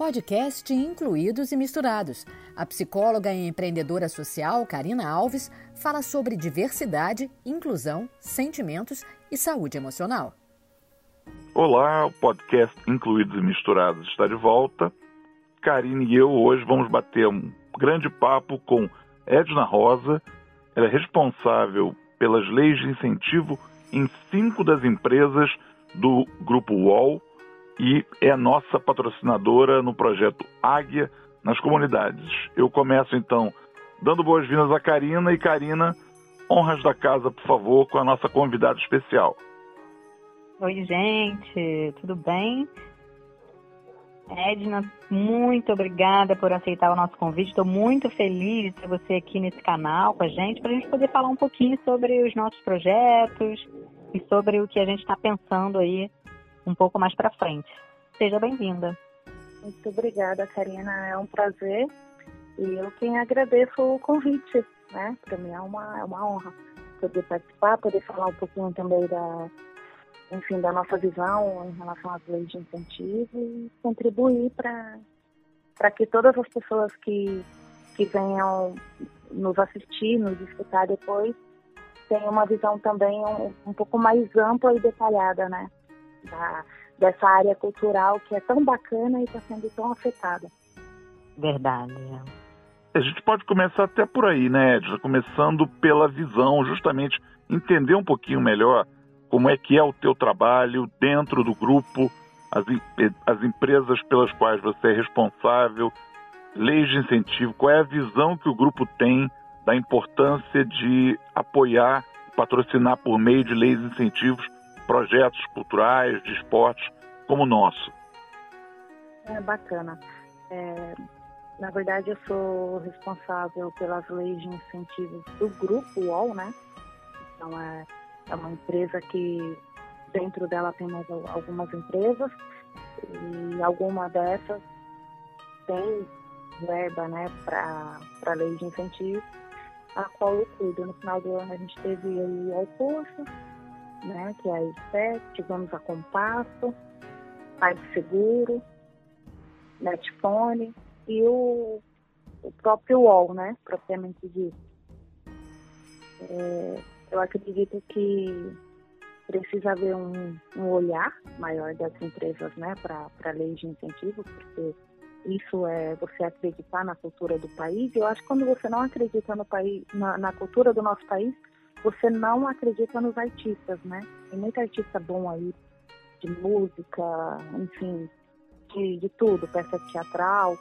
podcast Incluídos e Misturados. A psicóloga e empreendedora social Karina Alves fala sobre diversidade, inclusão, sentimentos e saúde emocional. Olá, o podcast Incluídos e Misturados está de volta. Karine e eu hoje vamos bater um grande papo com Edna Rosa. Ela é responsável pelas leis de incentivo em cinco das empresas do Grupo UOL e é nossa patrocinadora no projeto Águia nas comunidades. Eu começo então dando boas-vindas a Karina e Karina, honras da casa, por favor, com a nossa convidada especial. Oi, gente, tudo bem? Edna, muito obrigada por aceitar o nosso convite. Estou muito feliz de ter você aqui nesse canal com a gente, para a gente poder falar um pouquinho sobre os nossos projetos e sobre o que a gente está pensando aí um pouco mais para frente. Seja bem-vinda. Muito obrigada, Karina. É um prazer e eu quem agradeço o convite, né? Para mim é uma, é uma honra poder participar, poder falar um pouquinho também da, enfim, da nossa visão em relação às leis de incentivo e contribuir para que todas as pessoas que, que venham nos assistir, nos escutar depois, tenham uma visão também um, um pouco mais ampla e detalhada, né? Da, dessa área cultural que é tão bacana e está sendo tão afetada. Verdade. A gente pode começar até por aí, né, Edna? Começando pela visão, justamente entender um pouquinho melhor como é que é o teu trabalho dentro do grupo, as, as empresas pelas quais você é responsável, leis de incentivo, qual é a visão que o grupo tem da importância de apoiar, patrocinar por meio de leis de incentivos projetos culturais, de esportes como o nosso. É bacana. É, na verdade, eu sou responsável pelas leis de incentivos do grupo UOL, né? Então, é, é uma empresa que dentro dela tem mais algumas empresas e alguma dessas tem verba, né, para leis de incentivo, a qual eu cuido. No final do ano a gente teve aí o curso, né, que é a ISET, tivemos a Compasso, Pai Seguro, Netfone e o, o próprio UOL, né, propriamente dito. É, eu acredito que precisa haver um, um olhar maior das empresas né, para a lei de incentivo, porque isso é você acreditar na cultura do país. Eu acho que quando você não acredita no país, na, na cultura do nosso país, você não acredita nos artistas, né? Tem muito artista bom aí, de música, enfim, de, de tudo, peça teatral.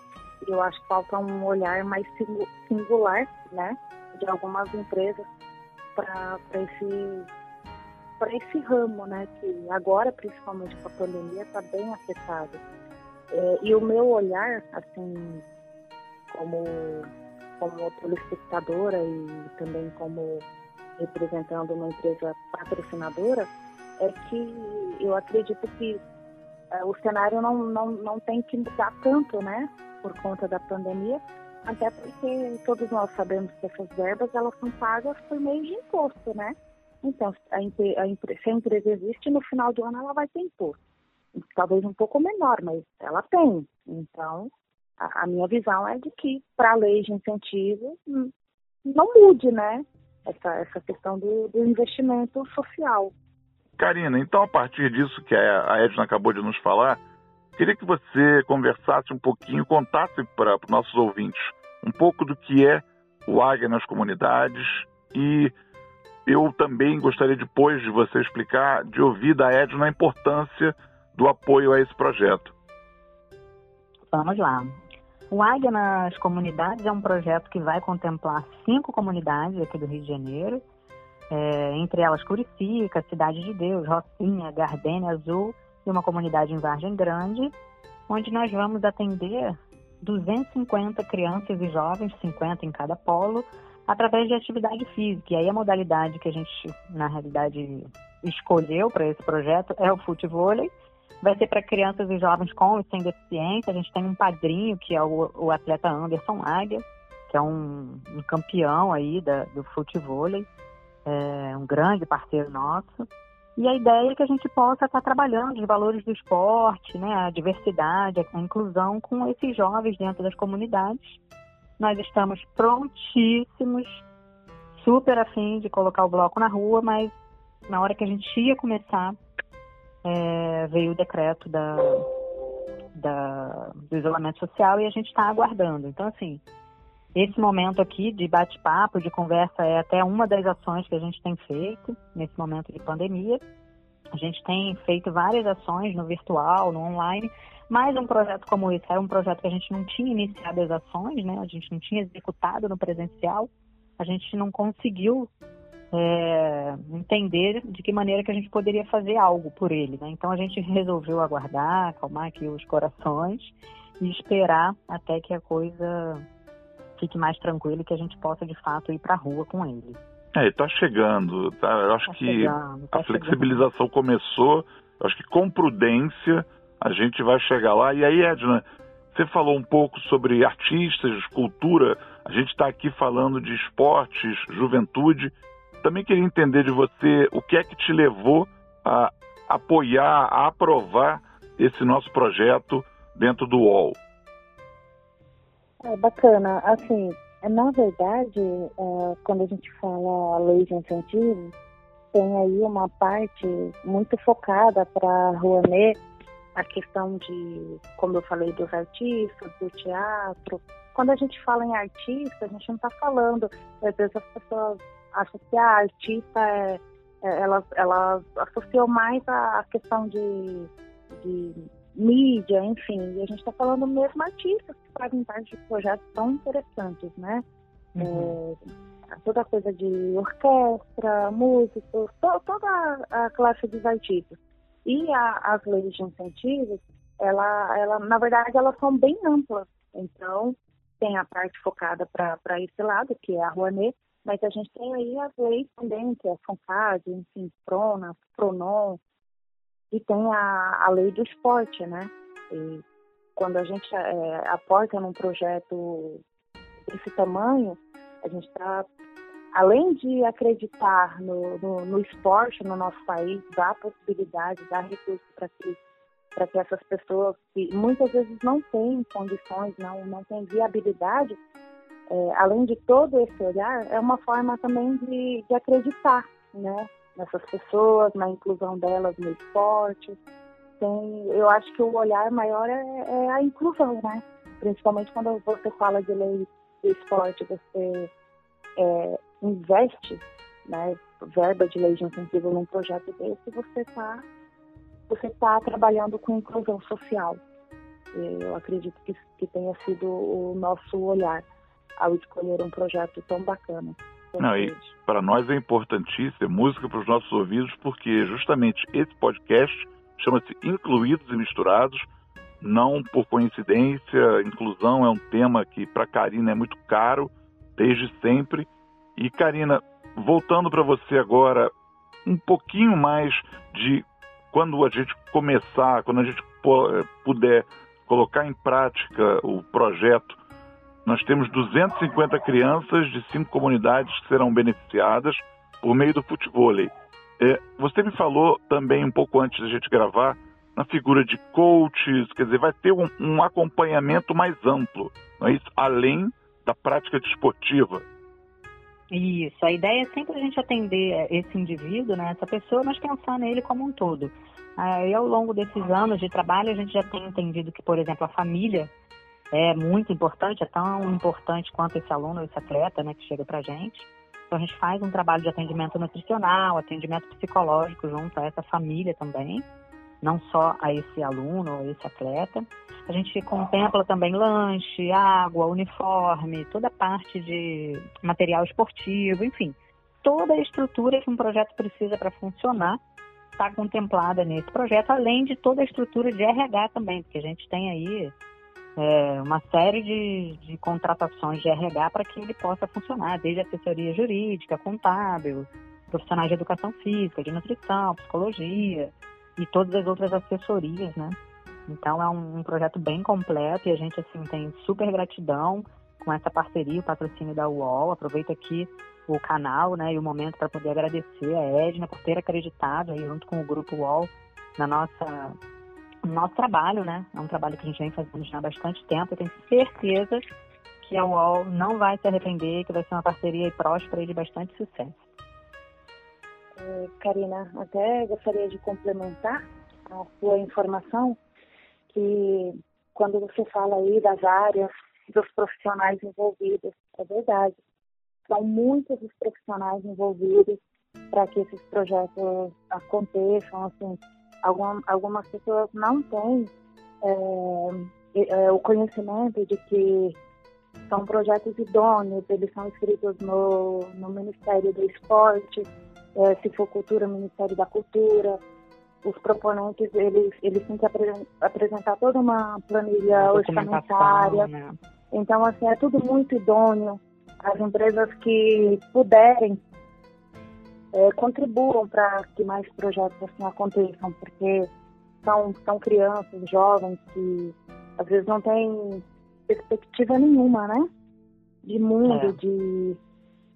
Eu acho que falta um olhar mais singular, né? De algumas empresas para esse para esse ramo, né, que agora, principalmente com a pandemia, está bem afetado. É, e o meu olhar, assim, como, como telespectadora e também como representando uma empresa patrocinadora, é que eu acredito que é, o cenário não, não, não tem que mudar tanto, né, por conta da pandemia, até porque todos nós sabemos que essas verbas elas são pagas por meio de imposto, né? Então, a, a, se a empresa existe, no final do ano ela vai ter imposto. Talvez um pouco menor, mas ela tem. Então, a, a minha visão é de que, para a lei de incentivo, hum, não mude, né? Essa, essa questão do, do investimento social. Karina, então a partir disso que a Edna acabou de nos falar, queria que você conversasse um pouquinho, contasse para os nossos ouvintes um pouco do que é o Águia nas comunidades e eu também gostaria depois de você explicar, de ouvir da Edna a importância do apoio a esse projeto. Vamos lá. O Águia nas Comunidades é um projeto que vai contemplar cinco comunidades aqui do Rio de Janeiro, é, entre elas Curicica, Cidade de Deus, Rocinha, Gardênia Azul e uma comunidade em Vargem Grande, onde nós vamos atender 250 crianças e jovens, 50 em cada polo, através de atividade física. E aí a modalidade que a gente, na realidade, escolheu para esse projeto é o futebol Vai ser para crianças e jovens com e sem deficiência. A gente tem um padrinho, que é o, o atleta Anderson Águia, que é um, um campeão aí da, do futebol, é um grande parceiro nosso. E a ideia é que a gente possa estar trabalhando os valores do esporte, né, a diversidade, a inclusão com esses jovens dentro das comunidades. Nós estamos prontíssimos, super afim de colocar o bloco na rua, mas na hora que a gente ia começar, é, veio o decreto da, da, do isolamento social e a gente está aguardando. Então, assim, esse momento aqui de bate-papo, de conversa, é até uma das ações que a gente tem feito nesse momento de pandemia. A gente tem feito várias ações no virtual, no online, mas um projeto como esse era um projeto que a gente não tinha iniciado as ações, né? A gente não tinha executado no presencial, a gente não conseguiu é, entender de que maneira que a gente poderia fazer algo por ele, né? Então a gente resolveu aguardar, acalmar aqui os corações e esperar até que a coisa fique mais tranquilo e que a gente possa de fato ir para a rua com ele. É, está chegando. Tá? Eu acho tá que chegando, tá a flexibilização chegando. começou. Eu acho que com prudência a gente vai chegar lá. E aí, Edna, você falou um pouco sobre artistas, cultura. A gente está aqui falando de esportes, juventude. Também queria entender de você o que é que te levou a apoiar, a aprovar esse nosso projeto dentro do UOL. É bacana. Assim, na verdade, é, quando a gente fala lei de incentivo, tem aí uma parte muito focada para a Rouanet, a questão de, como eu falei, dos artistas, do teatro. Quando a gente fala em artista, a gente não está falando, às vezes as pessoas acham que a artista é, é ela, ela associou mais a questão de, de mídia, enfim, e a gente está falando mesmo artistas que fazem parte de projetos tão interessantes, né? Uhum. É, toda coisa de orquestra, músicos, to, toda a classe dos artistas. E a, as leis de incentivos, ela, ela, na verdade, elas são bem amplas. Então, tem a parte focada para esse lado, que é a Rouanet, mas a gente tem aí as leis também, que é a FONCAD, enfim, PRONA, PRONON, e tem a, a lei do esporte, né? E quando a gente é, aporta num projeto desse tamanho, a gente está, além de acreditar no, no, no, esporte no nosso país, dar possibilidade, dar recursos para que, para que essas pessoas que muitas vezes não têm condições, não, não têm viabilidade, é, além de todo esse olhar, é uma forma também de, de acreditar, né? nessas pessoas, na inclusão delas no esporte. Tem, eu acho que o olhar maior é, é a inclusão, né? Principalmente quando você fala de lei do esporte, você é, investe né, verba de lei de incentivo num projeto desse, você está você tá trabalhando com inclusão social. Eu acredito que, que tenha sido o nosso olhar ao escolher um projeto tão bacana. Não, e para nós é importantíssimo, é música para os nossos ouvidos, porque justamente esse podcast chama-se Incluídos e Misturados, não por coincidência, inclusão é um tema que para Karina é muito caro, desde sempre. E Karina, voltando para você agora, um pouquinho mais de quando a gente começar, quando a gente puder colocar em prática o projeto nós temos 250 crianças de cinco comunidades que serão beneficiadas por meio do futebol. É, você me falou também um pouco antes da gente gravar na figura de coaches, quer dizer, vai ter um, um acompanhamento mais amplo, não é isso? Além da prática desportiva. Isso, a ideia é sempre a gente atender esse indivíduo, né, essa pessoa, mas pensar nele como um todo. Aí, ao longo desses anos de trabalho, a gente já tem entendido que, por exemplo, a família é muito importante, é tão importante quanto esse aluno, esse atleta, né, que chega para a gente. Então a gente faz um trabalho de atendimento nutricional, atendimento psicológico junto a essa família também, não só a esse aluno ou esse atleta. A gente contempla também lanche, água, uniforme, toda a parte de material esportivo, enfim, toda a estrutura que um projeto precisa para funcionar está contemplada nesse projeto, além de toda a estrutura de RH também, porque a gente tem aí é, uma série de, de contratações de RH para que ele possa funcionar, desde assessoria jurídica, contábil, profissionais de educação física, de nutrição, psicologia e todas as outras assessorias, né? Então é um, um projeto bem completo e a gente assim tem super gratidão com essa parceria, o patrocínio da UOL. Aproveito aqui o canal né, e o momento para poder agradecer a Edna por ter acreditado aí junto com o Grupo UOL na nossa, no nosso trabalho, né? É um trabalho que a gente vem fazendo já há bastante tempo. Eu tenho certeza que a UOL não vai se arrepender, que vai ser uma parceria próspera e de bastante sucesso. É, Karina, até gostaria de complementar a sua informação que quando você fala aí das áreas dos profissionais envolvidos, é verdade. São muitos os profissionais envolvidos para que esses projetos aconteçam. Assim, algum, algumas pessoas não têm é, é, o conhecimento de que são projetos idôneos, eles são escritos no, no Ministério do Esporte, é, se for cultura, Ministério da Cultura. Os proponentes, eles, eles têm que apresentar toda uma planilha orçamentária. Né? Então, assim, é tudo muito idôneo. As empresas que puderem é, contribuam para que mais projetos assim aconteçam, porque são, são crianças, jovens que às vezes não têm perspectiva nenhuma, né? De mundo, é. de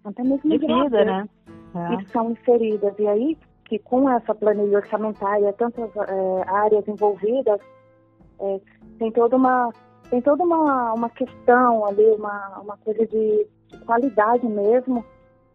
até mesmo de, vida, né? É. Que são inseridas. E aí, que com essa planilha orçamentária, tantas é, áreas envolvidas, é, tem toda uma tem toda uma, uma questão ali, uma, uma coisa de, de qualidade mesmo.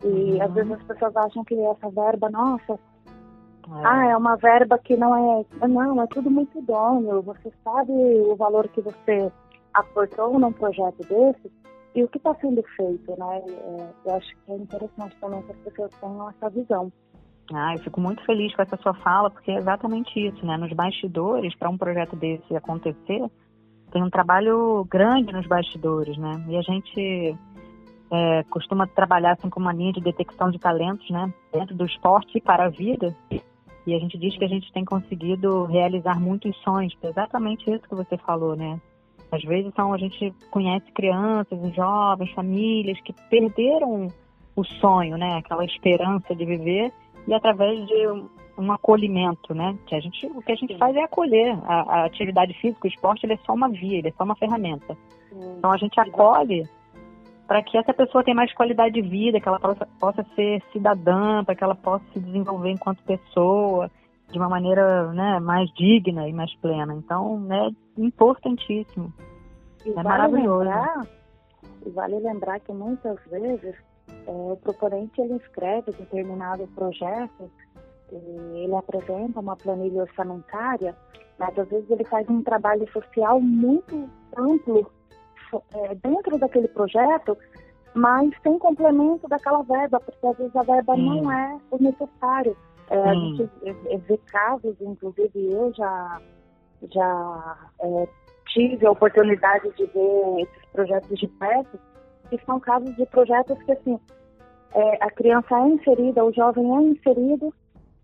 E uhum. às vezes as pessoas acham que essa verba, nossa, é. ah, é uma verba que não é. Não, é tudo muito idôneo. Você sabe o valor que você aportou num projeto desse e o que está sendo feito, né? É, eu acho que é interessante também que as pessoas tenham essa visão. Ah, eu fico muito feliz com essa sua fala, porque é exatamente isso, né? Nos bastidores, para um projeto desse acontecer, tem um trabalho grande nos bastidores, né? E a gente é, costuma trabalhar assim com uma linha de detecção de talentos, né? Dentro do esporte e para a vida. E a gente diz que a gente tem conseguido realizar muitos sonhos, exatamente isso que você falou, né? Às vezes são, a gente conhece crianças, jovens, famílias que perderam o sonho, né? Aquela esperança de viver e através de um acolhimento, né? Que a gente, o que a gente Sim. faz é acolher. A, a, atividade física, o esporte, ele é só uma via, ele é só uma ferramenta. Sim. Então a gente acolhe para que essa pessoa tenha mais qualidade de vida, que ela possa, possa ser cidadã, para que ela possa se desenvolver enquanto pessoa de uma maneira né, mais digna e mais plena. Então, é importantíssimo. E é vale maravilhoso. Lembrar, e vale lembrar que muitas vezes é, o proponente ele escreve determinado projeto, ele apresenta uma planilha orçamentária, mas às vezes ele faz um trabalho social muito amplo é, dentro daquele projeto, mas sem complemento daquela verba, porque às vezes a verba não é o necessário. É, a gente vê casos, inclusive eu já, já é, tive a oportunidade de ver esses projetos de perto, que são casos de projetos que assim, é, a criança é inserida, o jovem é inserido,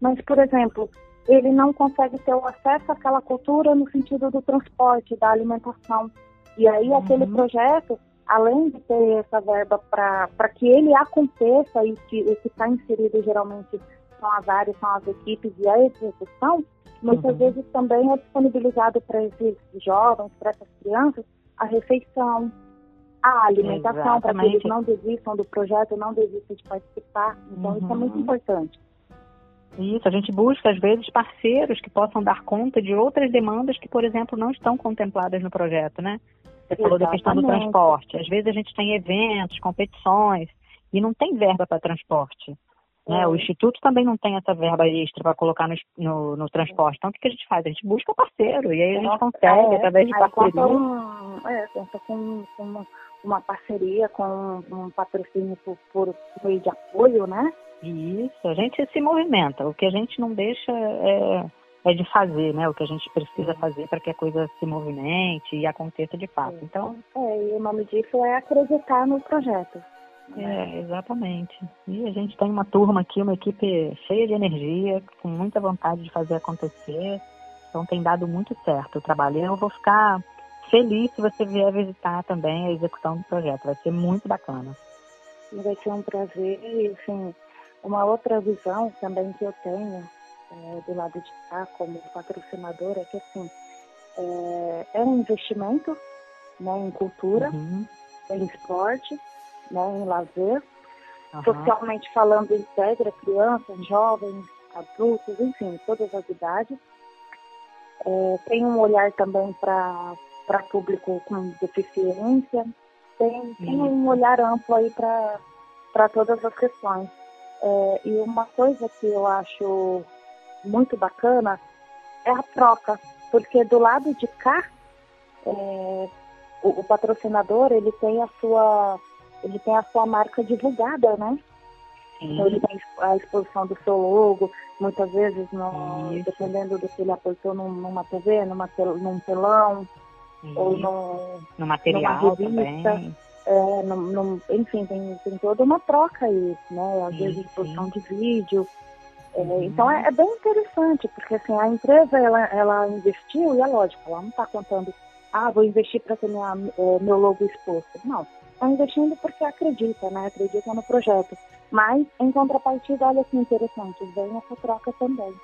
mas, por exemplo, ele não consegue ter o acesso àquela cultura no sentido do transporte, da alimentação. E aí uhum. aquele projeto, além de ter essa verba para que ele aconteça e que o que está inserido geralmente são as áreas, são as equipes e a execução, muitas uhum. vezes também é disponibilizado para esses jovens, para essas crianças, a refeição, a alimentação, para que eles não desistam do projeto, não desistam de participar. Então, uhum. isso é muito uhum. importante. Isso, a gente busca, às vezes, parceiros que possam dar conta de outras demandas que, por exemplo, não estão contempladas no projeto, né? Você falou Exatamente. da questão do transporte. Às vezes a gente tem eventos, competições, e não tem verba para transporte. Né? O Instituto também não tem essa verba extra para colocar no, no, no, transporte. Então, o que, que a gente faz? A gente busca parceiro, e aí a gente consegue, é, através de parceria. Um, é, conta com, com uma, uma, parceria, com um patrocínio por, por meio de apoio, né? Isso, a gente se movimenta. O que a gente não deixa é, é de fazer, né? O que a gente precisa fazer para que a coisa se movimente e aconteça de fato. Então, é, e o nome disso é acreditar no projeto. É, exatamente. E a gente tem uma turma aqui, uma equipe cheia de energia, com muita vontade de fazer acontecer. Então tem dado muito certo o trabalho. Eu vou ficar feliz se você vier visitar também a execução do projeto. Vai ser muito bacana. Vai ser um prazer e, assim, uma outra visão também que eu tenho é, do lado de cá como patrocinadora é que, assim, é, é um investimento né, em cultura. Uhum em esporte, né, em lazer. Uhum. Socialmente falando, integra crianças, jovens, adultos, enfim, todas as idades. É, tem um olhar também para público com deficiência, tem, tem um olhar amplo aí para todas as questões. É, e uma coisa que eu acho muito bacana é a troca, porque do lado de cá, é, o, o, patrocinador ele tem a sua ele tem a sua marca divulgada, né? Então ele tem a exposição do seu logo, muitas vezes no, dependendo do que ele aportou numa TV, numa, num telão, Isso. ou no, no material numa revista. Também. É, no, no, enfim, tem, tem toda uma troca aí, né? Às vezes exposição de vídeo. Uhum. Então é, é, bem interessante, porque assim, a empresa ela, ela investiu, e é lógico, ela não está contando, ah, vou investir para ter minha, meu logo exposto. Não, está investindo porque acredita, né? Acredita no projeto. Mas, em contrapartida, olha que interessante, vem essa troca também.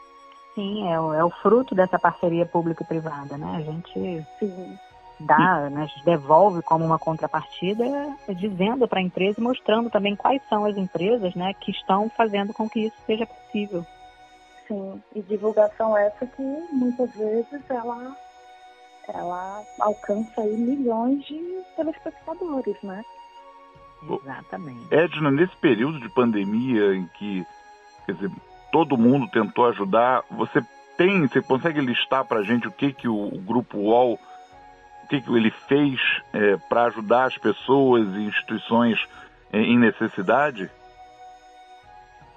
Sim, é o, é o fruto dessa parceria público-privada, né? A gente Sim. Dá, né, devolve como uma contrapartida, dizendo para a empresa e mostrando também quais são as empresas né, que estão fazendo com que isso seja possível. Sim, e divulgação essa que muitas vezes ela, ela alcança aí milhões de telespectadores, né? Exatamente. Edna, nesse período de pandemia em que, quer dizer, todo mundo tentou ajudar, você tem, você consegue listar para a gente o que que o, o grupo UOL, o que ele fez é, para ajudar as pessoas e instituições é, em necessidade?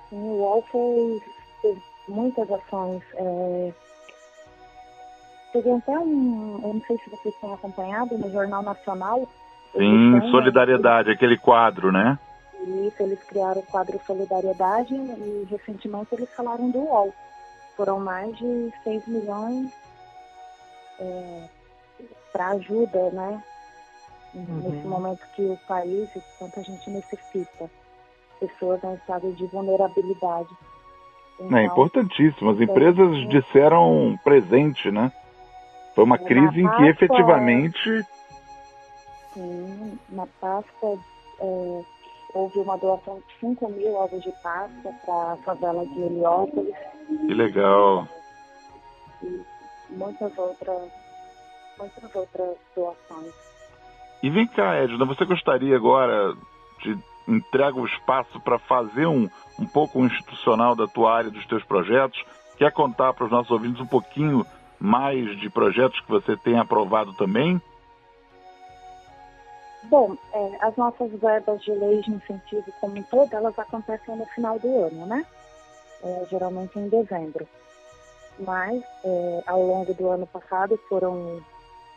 Sim, o UOL fez, fez muitas ações. É... Teve até um, eu não sei se vocês têm acompanhado, no Jornal Nacional, Sim, Solidariedade, aquele quadro, né? Isso, eles criaram o quadro Solidariedade e recentemente eles falaram do UOL. Foram mais de 6 milhões é, para ajuda, né? Uhum. Nesse momento que o país e tanta gente necessita. Pessoas em estado de vulnerabilidade. Então, é importantíssimo. As empresas disseram presente, né? Foi uma crise em que efetivamente Sim, na Páscoa é, houve uma doação de 5 mil ovos de Páscoa para a favela de Heliópolis. Que legal. E muitas outras, muitas outras doações. E vem cá, Edna, você gostaria agora de entregar o espaço para fazer um, um pouco institucional da tua área, dos teus projetos? Quer contar para os nossos ouvintes um pouquinho mais de projetos que você tem aprovado também? Bom, é, as nossas verbas de lei de incentivo como um todo, elas acontecem no final do ano, né? É, geralmente em dezembro. Mas, é, ao longo do ano passado, foram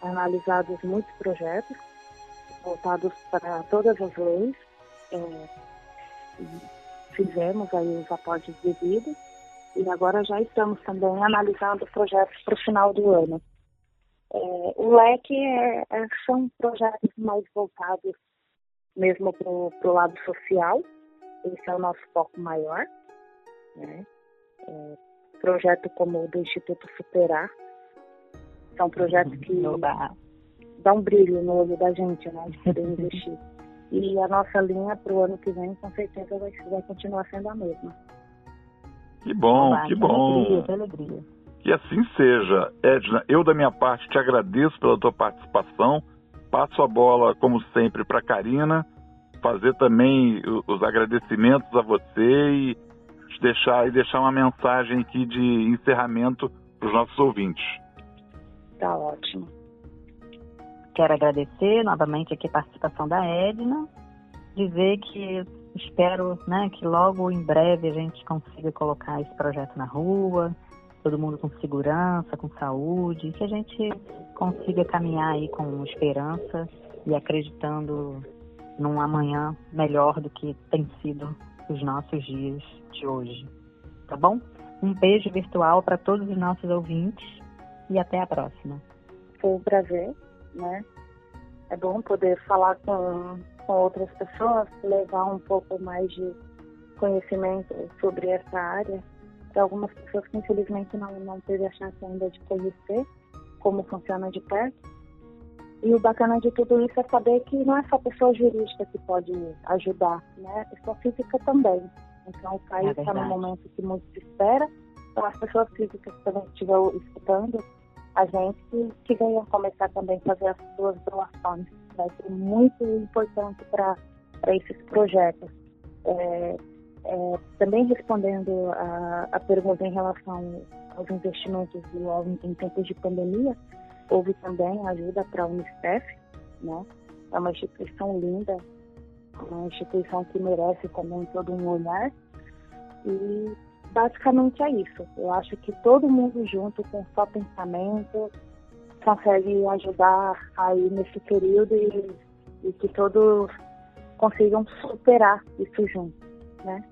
analisados muitos projetos voltados para todas as leis. É, fizemos aí os aportes devidos e agora já estamos também analisando projetos para o final do ano. É, o leque é, é, são projetos mais voltados mesmo para o lado social, esse é o nosso foco maior. Né? É, projeto como o do Instituto Superar, são projetos que dão um brilho no olho da gente, né, de poder investir. E a nossa linha para o ano que vem, com certeza, vai, vai continuar sendo a mesma. Que bom, Oba, que, que bom. Alegria, que alegria. Que assim seja. Edna, eu da minha parte te agradeço pela tua participação. Passo a bola, como sempre, para Karina, fazer também os agradecimentos a você e deixar, e deixar uma mensagem aqui de encerramento para os nossos ouvintes. Tá ótimo. Quero agradecer novamente aqui a participação da Edna, dizer que espero né, que logo em breve a gente consiga colocar esse projeto na rua, todo mundo com segurança, com saúde, que a gente consiga caminhar aí com esperança e acreditando num amanhã melhor do que tem sido os nossos dias de hoje. Tá bom? Um beijo virtual para todos os nossos ouvintes e até a próxima. Foi um prazer, né? É bom poder falar com, com outras pessoas, levar um pouco mais de conhecimento sobre essa área para algumas pessoas que infelizmente não, não teve a chance ainda de conhecer como funciona de perto. e o bacana de tudo isso é saber que não é só pessoa jurídica que pode ajudar, né? Pessoa física também. Então o país está é num momento que muito se espera. Então as pessoas físicas também estiver escutando a gente que, venham começar também a fazer as suas doações. Vai ser muito importante para esses projetos. É, é, também respondendo a, a pergunta em relação aos investimentos do, em tempos de pandemia, houve também ajuda para a Unicef, né? É uma instituição linda, uma instituição que merece também todo um olhar. E basicamente é isso. Eu acho que todo mundo junto, com só pensamento, consegue ajudar aí nesse período e, e que todos consigam superar isso juntos, né?